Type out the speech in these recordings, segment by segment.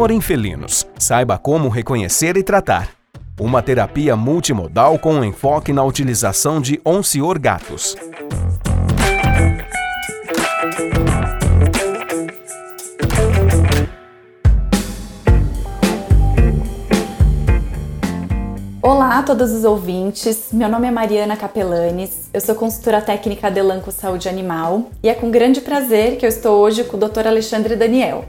Dor em felinos. Saiba como reconhecer e tratar. Uma terapia multimodal com enfoque na utilização de Oncior Gatos. Olá a todos os ouvintes, meu nome é Mariana Capelanes, eu sou consultora técnica de Elanco Saúde Animal e é com grande prazer que eu estou hoje com o Dr. Alexandre Daniel.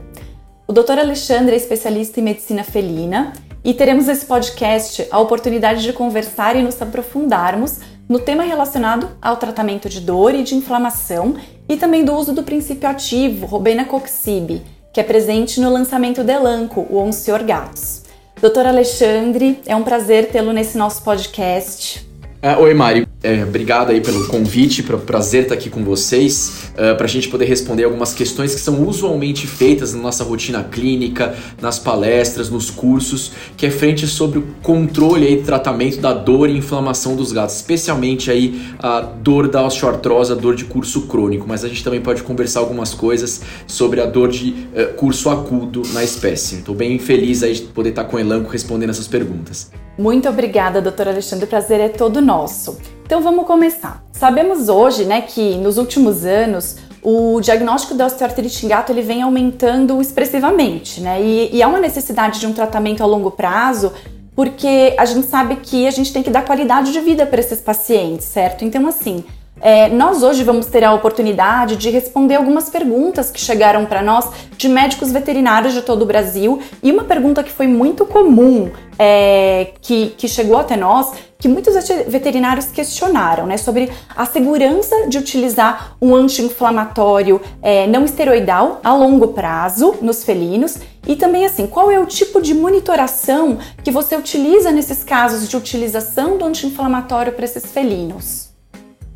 O Dr. Alexandre é especialista em medicina felina e teremos nesse podcast a oportunidade de conversar e nos aprofundarmos no tema relacionado ao tratamento de dor e de inflamação e também do uso do princípio ativo Robenacoxib, que é presente no lançamento de Elanco, o Oncior Gatos. Doutor Alexandre, é um prazer tê-lo nesse nosso podcast. É, oi, Mari. É, obrigado aí pelo convite, prazer estar aqui com vocês, uh, é, para a gente poder responder algumas questões que são usualmente feitas na nossa rotina clínica, nas palestras, nos cursos, que é frente sobre o controle e tratamento da dor e inflamação dos gatos, especialmente aí a dor da osteoartrose, a dor de curso crônico, mas a gente também pode conversar algumas coisas sobre a dor de uh, curso agudo na espécie. Estou bem feliz aí de poder estar com o Elanco respondendo essas perguntas. Muito obrigada, doutor Alexandre, o prazer é todo nosso. Então vamos começar. Sabemos hoje, né, que nos últimos anos o diagnóstico da osteoartrite em gato ele vem aumentando expressivamente, né? E, e há uma necessidade de um tratamento a longo prazo, porque a gente sabe que a gente tem que dar qualidade de vida para esses pacientes, certo? Então, assim, é, nós hoje vamos ter a oportunidade de responder algumas perguntas que chegaram para nós de médicos veterinários de todo o Brasil e uma pergunta que foi muito comum é, que, que chegou até nós, que muitos veterinários questionaram, né, sobre a segurança de utilizar um anti-inflamatório é, não esteroidal a longo prazo nos felinos e também assim, qual é o tipo de monitoração que você utiliza nesses casos de utilização do anti-inflamatório para esses felinos?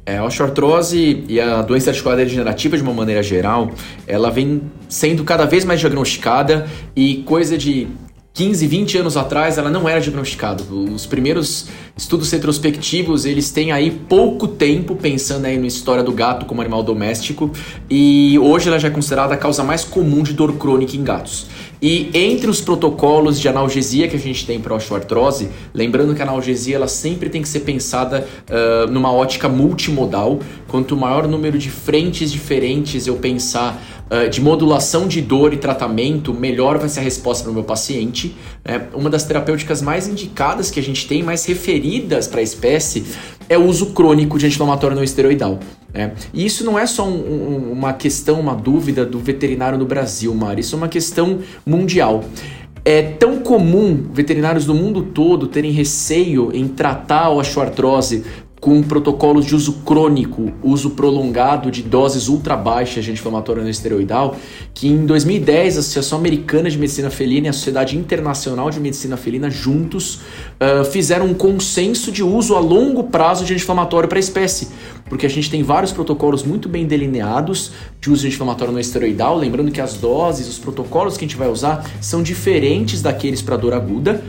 É, a osteoartrose e a doença articular degenerativa, de uma maneira geral, ela vem sendo cada vez mais diagnosticada e coisa de 15, 20 anos atrás ela não era diagnosticada. Os primeiros estudos retrospectivos, eles têm aí pouco tempo pensando aí na história do gato como animal doméstico e hoje ela já é considerada a causa mais comum de dor crônica em gatos. E entre os protocolos de analgesia que a gente tem para osteoartrose, lembrando que a analgesia ela sempre tem que ser pensada uh, numa ótica multimodal. Quanto maior número de frentes diferentes eu pensar uh, de modulação de dor e tratamento, melhor vai ser a resposta para o meu paciente. Né? Uma das terapêuticas mais indicadas que a gente tem, mais referidas para a espécie, é o uso crônico de anti-inflamatório não esteroidal. Né? E isso não é só um, um, uma questão, uma dúvida do veterinário no Brasil, Mari, isso é uma questão mundial. É tão comum veterinários do mundo todo terem receio em tratar a osteoartrose com protocolos de uso crônico, uso prolongado de doses ultra baixas de anti-inflamatório não esteroidal, que em 2010 a Associação Americana de Medicina Felina e a Sociedade Internacional de Medicina Felina juntos uh, fizeram um consenso de uso a longo prazo de anti-inflamatório para a espécie, porque a gente tem vários protocolos muito bem delineados de uso de anti-inflamatório não esteroidal, lembrando que as doses, os protocolos que a gente vai usar são diferentes daqueles para dor aguda,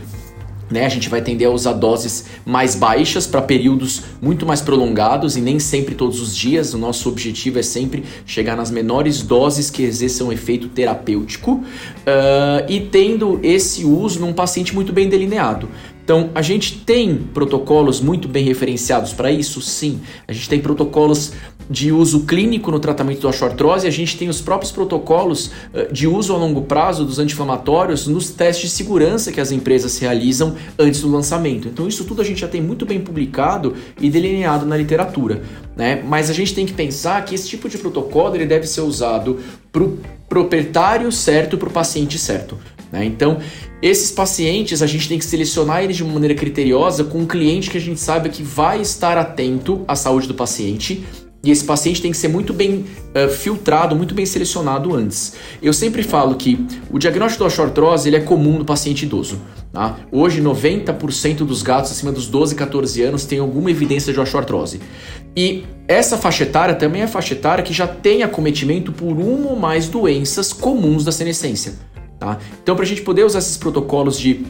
né, a gente vai tender a usar doses mais baixas para períodos muito mais prolongados e nem sempre todos os dias. O nosso objetivo é sempre chegar nas menores doses que exerçam efeito terapêutico uh, e tendo esse uso num paciente muito bem delineado. Então, a gente tem protocolos muito bem referenciados para isso? Sim. A gente tem protocolos de uso clínico no tratamento da osteoartrose, a gente tem os próprios protocolos uh, de uso a longo prazo dos anti-inflamatórios nos testes de segurança que as empresas realizam antes do lançamento. Então, isso tudo a gente já tem muito bem publicado e delineado na literatura. Né? Mas a gente tem que pensar que esse tipo de protocolo ele deve ser usado para o proprietário certo, para o paciente certo. Né? Então, esses pacientes a gente tem que selecionar eles de uma maneira criteriosa com um cliente que a gente sabe que vai estar atento à saúde do paciente. E esse paciente tem que ser muito bem uh, filtrado, muito bem selecionado antes. Eu sempre falo que o diagnóstico da osteoartrose ele é comum no paciente idoso. Tá? Hoje, 90% dos gatos acima dos 12, 14 anos têm alguma evidência de osteoartrose. E essa faixa etária também é a faixa etária que já tem acometimento por uma ou mais doenças comuns da senescência. Tá? Então, para a gente poder usar esses protocolos de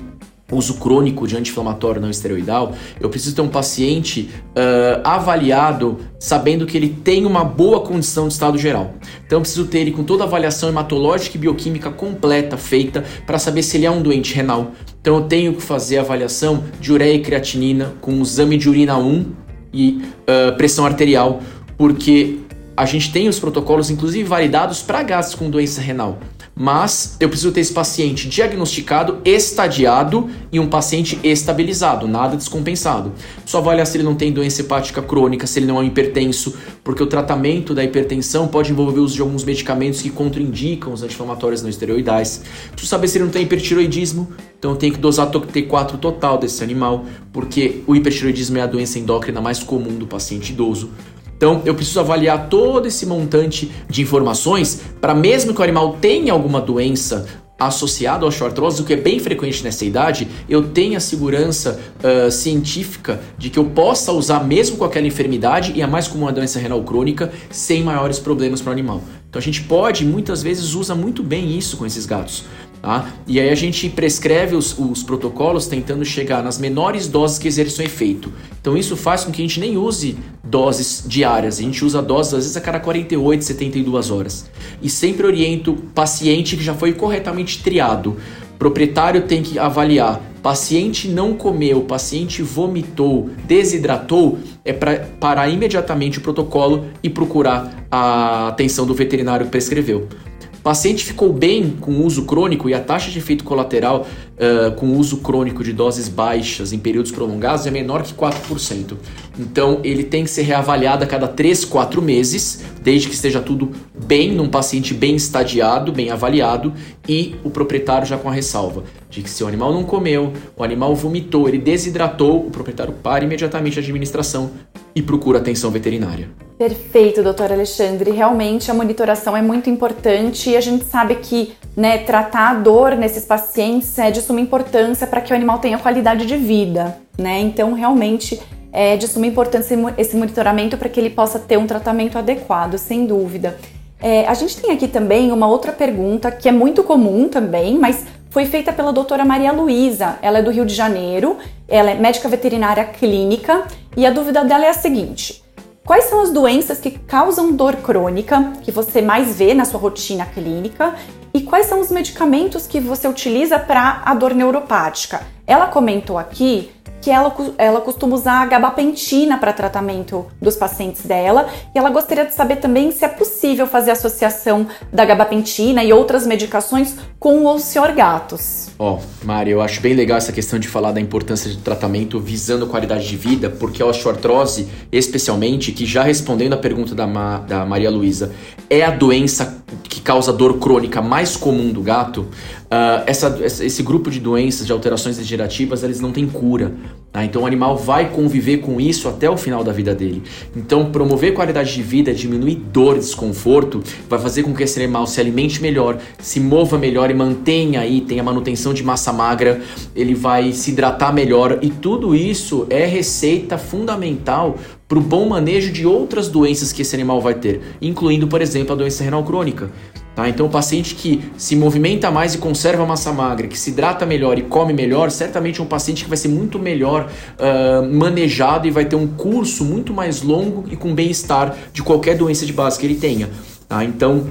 uso crônico de anti-inflamatório não esteroidal, eu preciso ter um paciente uh, avaliado sabendo que ele tem uma boa condição de estado geral. Então eu preciso ter ele com toda a avaliação hematológica e bioquímica completa feita para saber se ele é um doente renal. Então eu tenho que fazer a avaliação de ureia e creatinina com um exame de urina 1 e uh, pressão arterial, porque a gente tem os protocolos, inclusive validados para gases com doença renal mas eu preciso ter esse paciente diagnosticado, estadiado e um paciente estabilizado, nada descompensado. Só avaliar se ele não tem doença hepática crônica, se ele não é um hipertenso, porque o tratamento da hipertensão pode envolver o uso de alguns medicamentos que contraindicam os anti-inflamatórios não esteroidais. Preciso saber se ele não tem hipertiroidismo, então eu tenho que dosar T4 total desse animal, porque o hipertiroidismo é a doença endócrina mais comum do paciente idoso. Então, eu preciso avaliar todo esse montante de informações para mesmo que o animal tenha alguma doença associada ao artrose, o que é bem frequente nessa idade, eu tenho a segurança uh, científica de que eu possa usar mesmo com aquela enfermidade e a mais comum a doença renal crônica sem maiores problemas para o animal. Então a gente pode, muitas vezes, usa muito bem isso com esses gatos. Tá? E aí a gente prescreve os, os, protocolos tentando chegar nas menores doses que exerçam efeito. Então isso faz com que a gente nem use doses diárias, a gente usa doses às vezes a cada 48, 72 horas. E sempre oriento paciente que já foi corretamente triado. Proprietário tem que avaliar. Paciente não comeu, paciente vomitou, desidratou, é para parar imediatamente o protocolo e procurar a atenção do veterinário que prescreveu paciente ficou bem com o uso crônico e a taxa de efeito colateral uh, com uso crônico de doses baixas em períodos prolongados é menor que 4%. Então, ele tem que ser reavaliado a cada 3, 4 meses, desde que esteja tudo bem, num paciente bem estadiado, bem avaliado, e o proprietário já com a ressalva de que se o animal não comeu, o animal vomitou, ele desidratou, o proprietário para imediatamente a administração e procura atenção veterinária. Perfeito, doutor Alexandre. Realmente a monitoração é muito importante e a gente sabe que né, tratar a dor nesses pacientes é de suma importância para que o animal tenha qualidade de vida. Né? Então, realmente é de suma importância esse monitoramento para que ele possa ter um tratamento adequado, sem dúvida. É, a gente tem aqui também uma outra pergunta que é muito comum também, mas foi feita pela doutora Maria Luísa. Ela é do Rio de Janeiro, ela é médica veterinária clínica e a dúvida dela é a seguinte: Quais são as doenças que causam dor crônica que você mais vê na sua rotina clínica? Quais são os medicamentos que você utiliza para a dor neuropática? Ela comentou aqui que ela, ela costuma usar a gabapentina para tratamento dos pacientes dela e ela gostaria de saber também se é possível fazer associação da gabapentina e outras medicações com os senhor gatos. Ó, oh, Mari, eu acho bem legal essa questão de falar da importância do tratamento visando qualidade de vida, porque a osteoartrose, especialmente, que já respondendo a pergunta da, Ma, da Maria Luísa, é a doença causa dor crônica mais comum do gato. Uh, essa, esse grupo de doenças, de alterações degenerativas, eles não têm cura. Tá? Então o animal vai conviver com isso até o final da vida dele. Então promover qualidade de vida, diminuir dor, desconforto, vai fazer com que esse animal se alimente melhor, se mova melhor e mantenha aí, tenha manutenção de massa magra, ele vai se hidratar melhor e tudo isso é receita fundamental para o bom manejo de outras doenças que esse animal vai ter, incluindo, por exemplo, a doença renal crônica. Tá? Então, o paciente que se movimenta mais e conserva massa magra, que se hidrata melhor e come melhor, certamente é um paciente que vai ser muito melhor uh, manejado e vai ter um curso muito mais longo e com bem-estar de qualquer doença de base que ele tenha. Tá? Então,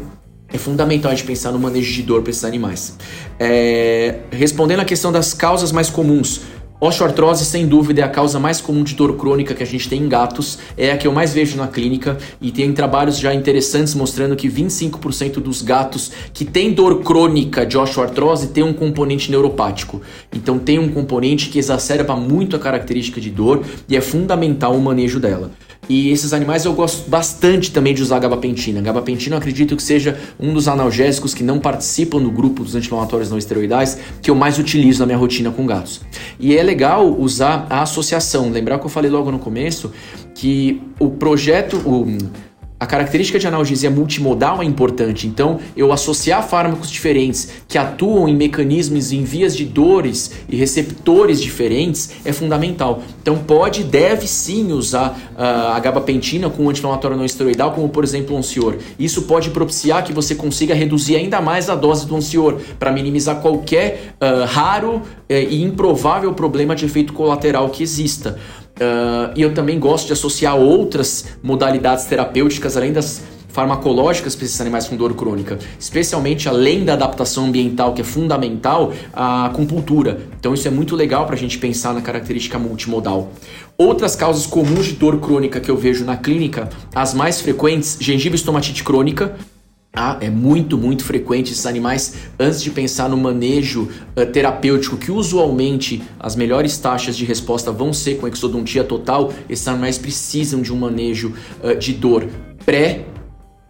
é fundamental a gente pensar no manejo de dor para esses animais. É, respondendo à questão das causas mais comuns, Osteoartrose, sem dúvida, é a causa mais comum de dor crônica que a gente tem em gatos, é a que eu mais vejo na clínica e tem trabalhos já interessantes mostrando que 25% dos gatos que têm dor crônica de osteoartrose tem um componente neuropático. Então tem um componente que exacerba muito a característica de dor e é fundamental o manejo dela. E esses animais eu gosto bastante também de usar gabapentina. Gabapentina eu acredito que seja um dos analgésicos que não participam do grupo dos anti-inflamatórios não esteroidais que eu mais utilizo na minha rotina com gatos. E é legal usar a associação. Lembrar que eu falei logo no começo que o projeto, o, a característica de analgesia multimodal é importante, então eu associar fármacos diferentes que atuam em mecanismos em vias de dores e receptores diferentes é fundamental. Então pode, deve sim usar uh, a gabapentina com um anti-inflamatório não esteroidal, como por exemplo o Oncior. Isso pode propiciar que você consiga reduzir ainda mais a dose do Oncior para minimizar qualquer uh, raro uh, e improvável problema de efeito colateral que exista. Uh, e eu também gosto de associar outras modalidades terapêuticas além das farmacológicas para esses animais com dor crônica, especialmente além da adaptação ambiental, que é fundamental, a acupuntura. Então isso é muito legal para a gente pensar na característica multimodal. Outras causas comuns de dor crônica que eu vejo na clínica, as mais frequentes, gengiva estomatite crônica, ah, é muito, muito frequente esses animais, antes de pensar no manejo uh, terapêutico, que usualmente as melhores taxas de resposta vão ser com exodontia total, esses animais precisam de um manejo uh, de dor pré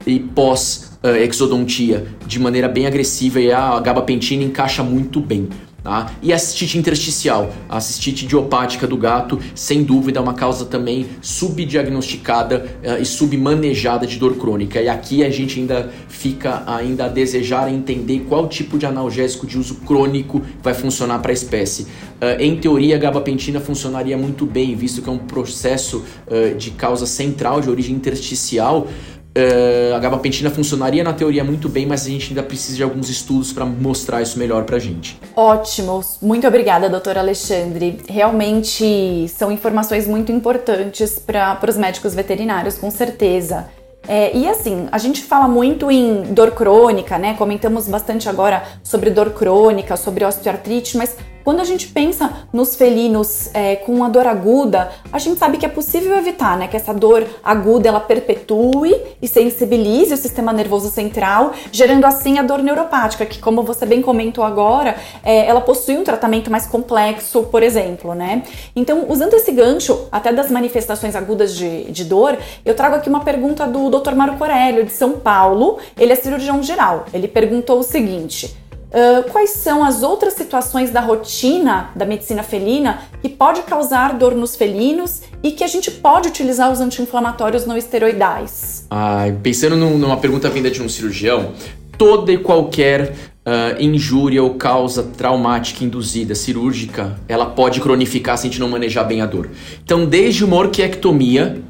e pós uh, exodontia de maneira bem agressiva e a gabapentina encaixa muito bem. Tá? E a cistite intersticial, a cistite idiopática do gato, sem dúvida é uma causa também subdiagnosticada uh, e submanejada de dor crônica. E aqui a gente ainda fica ainda a desejar entender qual tipo de analgésico de uso crônico vai funcionar para a espécie. Uh, em teoria, a gabapentina funcionaria muito bem, visto que é um processo uh, de causa central de origem intersticial. Uh, a gabapentina funcionaria na teoria muito bem, mas a gente ainda precisa de alguns estudos para mostrar isso melhor para a gente. Ótimo, muito obrigada, doutor Alexandre. Realmente são informações muito importantes para os médicos veterinários, com certeza. É, e assim, a gente fala muito em dor crônica, né? Comentamos bastante agora sobre dor crônica, sobre osteoartrite, mas quando a gente pensa nos felinos é, com uma dor aguda, a gente sabe que é possível evitar, né? Que essa dor aguda ela perpetue e sensibilize o sistema nervoso central, gerando assim a dor neuropática, que como você bem comentou agora, é, ela possui um tratamento mais complexo, por exemplo, né? Então, usando esse gancho até das manifestações agudas de, de dor, eu trago aqui uma pergunta do Dr. Mário Corélio, de São Paulo. Ele é cirurgião geral. Ele perguntou o seguinte. Uh, quais são as outras situações da rotina da medicina felina que pode causar dor nos felinos e que a gente pode utilizar os anti-inflamatórios não esteroidais? Ah, pensando numa pergunta vinda de um cirurgião, toda e qualquer uh, injúria ou causa traumática induzida cirúrgica, ela pode cronificar se a gente não manejar bem a dor. Então, desde uma orquiectomia,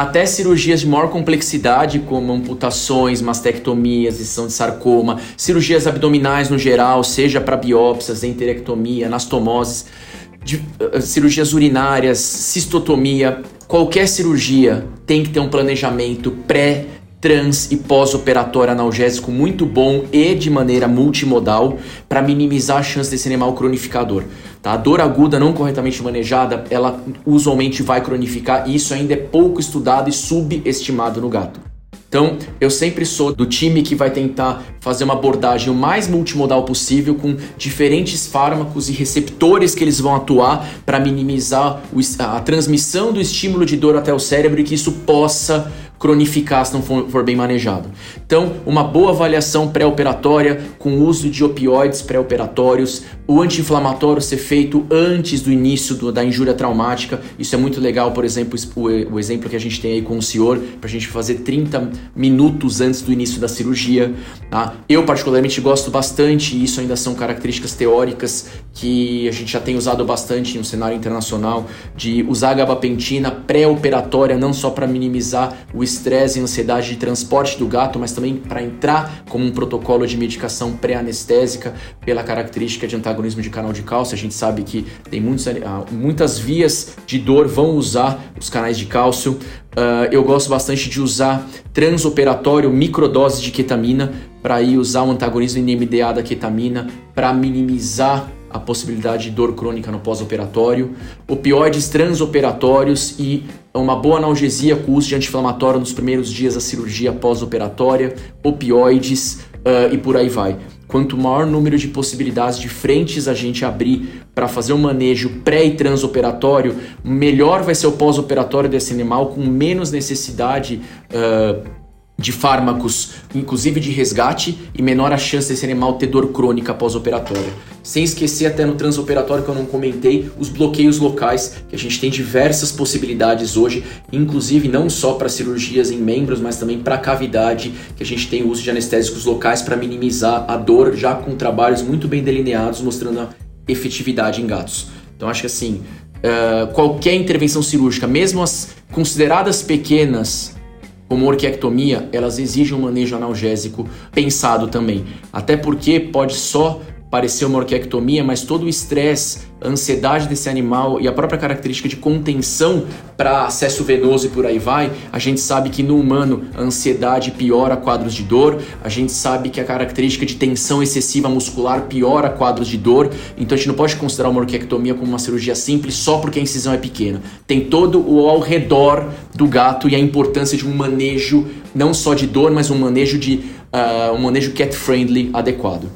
até cirurgias de maior complexidade, como amputações, mastectomias, excisão de sarcoma, cirurgias abdominais no geral, seja para biópsias, enterectomia, anastomoses, de, uh, cirurgias urinárias, cistotomia, qualquer cirurgia tem que ter um planejamento pré trans e pós-operatório analgésico muito bom e de maneira multimodal para minimizar a chance desse animal cronificador. Tá? A dor aguda não corretamente manejada, ela usualmente vai cronificar e isso ainda é pouco estudado e subestimado no gato. Então, eu sempre sou do time que vai tentar fazer uma abordagem o mais multimodal possível com diferentes fármacos e receptores que eles vão atuar para minimizar a transmissão do estímulo de dor até o cérebro e que isso possa cronificar se não for, for bem manejado. Então, uma boa avaliação pré-operatória com uso de opioides pré-operatórios, o anti-inflamatório ser feito antes do início do, da injúria traumática. Isso é muito legal, por exemplo, o, o exemplo que a gente tem aí com o senhor, para a gente fazer 30 minutos antes do início da cirurgia. Tá? Eu, particularmente, gosto bastante, e isso ainda são características teóricas que a gente já tem usado bastante no cenário internacional, de usar a gabapentina pré-operatória, não só para minimizar o estresse e ansiedade de transporte do gato, mas também para entrar como um protocolo de medicação pré-anestésica pela característica de antagonismo de canal de cálcio. A gente sabe que tem muitos, ah, muitas vias de dor vão usar os canais de cálcio. Uh, eu gosto bastante de usar transoperatório microdose de ketamina para ir usar o antagonismo NMDA da ketamina para minimizar a possibilidade de dor crônica no pós-operatório, opioides transoperatórios e uma boa analgesia com uso de anti-inflamatório nos primeiros dias da cirurgia pós-operatória, opioides uh, e por aí vai. Quanto maior número de possibilidades de frentes a gente abrir para fazer um manejo pré e transoperatório, melhor vai ser o pós-operatório desse animal com menos necessidade uh, de fármacos, inclusive de resgate, e menor a chance desse animal ter dor crônica pós-operatória. Sem esquecer até no transoperatório que eu não comentei, os bloqueios locais, que a gente tem diversas possibilidades hoje, inclusive não só para cirurgias em membros, mas também para cavidade, que a gente tem o uso de anestésicos locais para minimizar a dor, já com trabalhos muito bem delineados, mostrando a efetividade em gatos. Então acho que assim, uh, qualquer intervenção cirúrgica, mesmo as consideradas pequenas, como orquiectomia, elas exigem um manejo analgésico pensado também. Até porque pode só parecer uma orquiectomia, mas todo o estresse, a ansiedade desse animal e a própria característica de contenção para acesso venoso e por aí vai, a gente sabe que no humano a ansiedade piora quadros de dor, a gente sabe que a característica de tensão excessiva muscular piora quadros de dor, então a gente não pode considerar uma orquiectomia como uma cirurgia simples só porque a incisão é pequena. Tem todo o ao redor do gato e a importância de um manejo não só de dor, mas um manejo de uh, um manejo cat friendly adequado.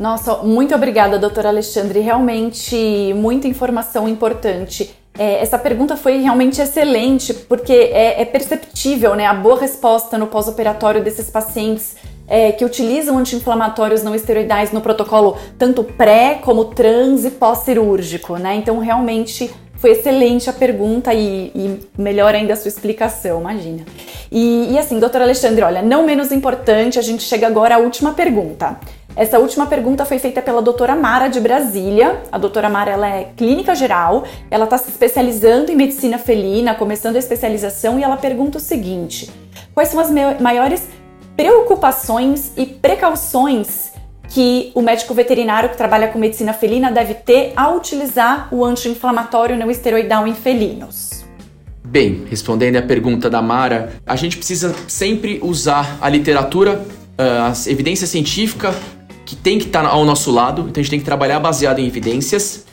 Nossa, muito obrigada, doutora Alexandre. Realmente muita informação importante. É, essa pergunta foi realmente excelente, porque é, é perceptível né, a boa resposta no pós-operatório desses pacientes é, que utilizam anti-inflamatórios não esteroidais no protocolo tanto pré como trans e pós-cirúrgico, né? Então, realmente foi excelente a pergunta e, e, melhor ainda a sua explicação, imagina. E, e assim, doutora Alexandre, olha, não menos importante, a gente chega agora à última pergunta. Essa última pergunta foi feita pela doutora Mara de Brasília. A doutora Mara ela é clínica geral, ela está se especializando em medicina felina, começando a especialização, e ela pergunta o seguinte: quais são as maiores preocupações e precauções que o médico veterinário que trabalha com medicina felina deve ter ao utilizar o anti-inflamatório não esteroidal em felinos? Bem, respondendo à pergunta da Mara, a gente precisa sempre usar a literatura, a evidência científica que tem que estar tá ao nosso lado, então a gente tem que trabalhar baseado em evidências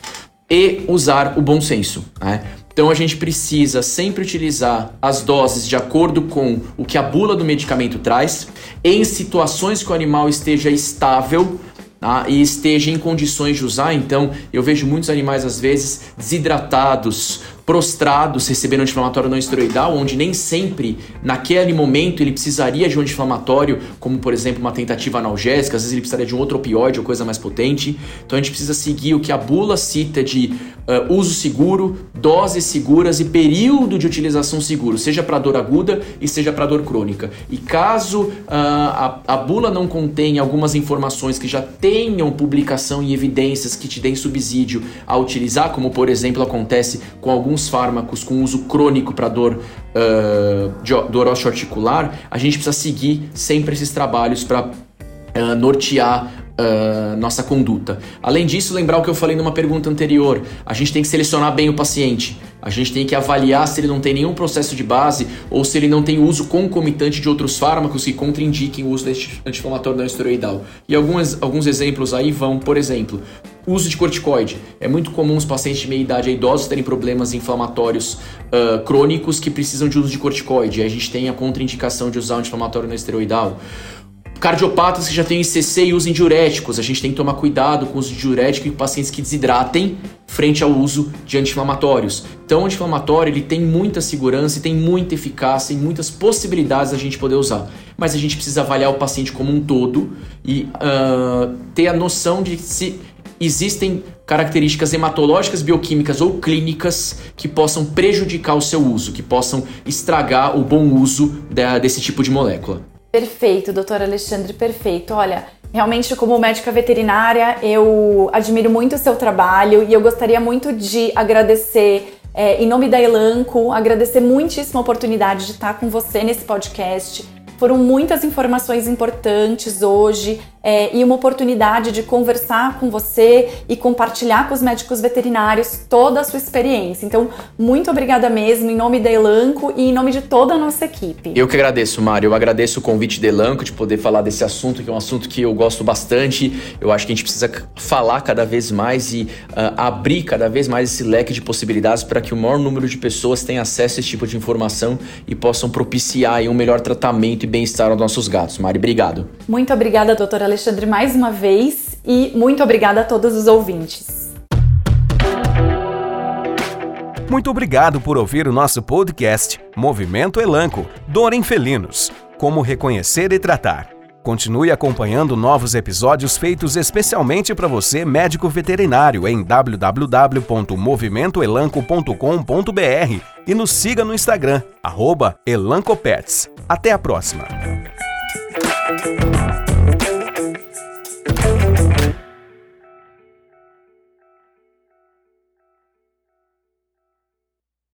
e usar o bom senso. Né? Então a gente precisa sempre utilizar as doses de acordo com o que a bula do medicamento traz, em situações que o animal esteja estável tá? e esteja em condições de usar. Então eu vejo muitos animais às vezes desidratados prostrados recebendo anti-inflamatório não esteroidal, onde nem sempre naquele momento ele precisaria de um anti-inflamatório, como por exemplo uma tentativa analgésica, às vezes ele precisaria de um outro opioide ou coisa mais potente. Então a gente precisa seguir o que a bula cita de uh, uso seguro, doses seguras e período de utilização seguro, seja para dor aguda e seja para dor crônica. E caso uh, a, a bula não contém algumas informações que já tenham publicação e evidências que te deem subsídio a utilizar, como por exemplo acontece com alguns alguns fármacos com uso crônico para dor, uh, de, dor osteoarticular, a gente precisa seguir sempre esses trabalhos para uh, nortear Uh, nossa conduta. Além disso, lembrar o que eu falei numa pergunta anterior: a gente tem que selecionar bem o paciente. A gente tem que avaliar se ele não tem nenhum processo de base ou se ele não tem uso concomitante de outros fármacos que contraindiquem o uso deste anti-inflamatório não esteroidal. E alguns, alguns exemplos aí vão, por exemplo, Uso de corticoide. É muito comum os pacientes de meia idade idosos terem problemas inflamatórios uh, crônicos que precisam de uso de corticoide. A gente tem a contraindicação de usar um anti-inflamatório não esteroidal. Cardiopatas que já têm ICC e usam diuréticos. A gente tem que tomar cuidado com o uso de diurético em pacientes que desidratem frente ao uso de anti-inflamatórios. Então, o anti-inflamatório ele tem muita segurança e tem muita eficácia e muitas possibilidades da gente poder usar. Mas a gente precisa avaliar o paciente como um todo e uh, ter a noção de se existem características hematológicas, bioquímicas ou clínicas que possam prejudicar o seu uso, que possam estragar o bom uso desse tipo de molécula. Perfeito, doutor Alexandre, perfeito. Olha, realmente como médica veterinária, eu admiro muito o seu trabalho e eu gostaria muito de agradecer é, em nome da Elanco, agradecer muitíssima a oportunidade de estar com você nesse podcast. Foram muitas informações importantes hoje é, e uma oportunidade de conversar com você e compartilhar com os médicos veterinários toda a sua experiência. Então, muito obrigada mesmo, em nome da Elanco e em nome de toda a nossa equipe. Eu que agradeço, Mário. Eu agradeço o convite da Elanco de poder falar desse assunto, que é um assunto que eu gosto bastante. Eu acho que a gente precisa falar cada vez mais e uh, abrir cada vez mais esse leque de possibilidades para que o maior número de pessoas tenha acesso a esse tipo de informação e possam propiciar um melhor tratamento bem-estar aos nossos gatos. Mário, obrigado. Muito obrigada, doutora Alexandre, mais uma vez e muito obrigada a todos os ouvintes. Muito obrigado por ouvir o nosso podcast Movimento Elanco, Dor em Felinos. como reconhecer e tratar. Continue acompanhando novos episódios feitos especialmente para você, médico veterinário, em www.movimentoelanco.com.br e nos siga no Instagram, @elancopets. Até a próxima!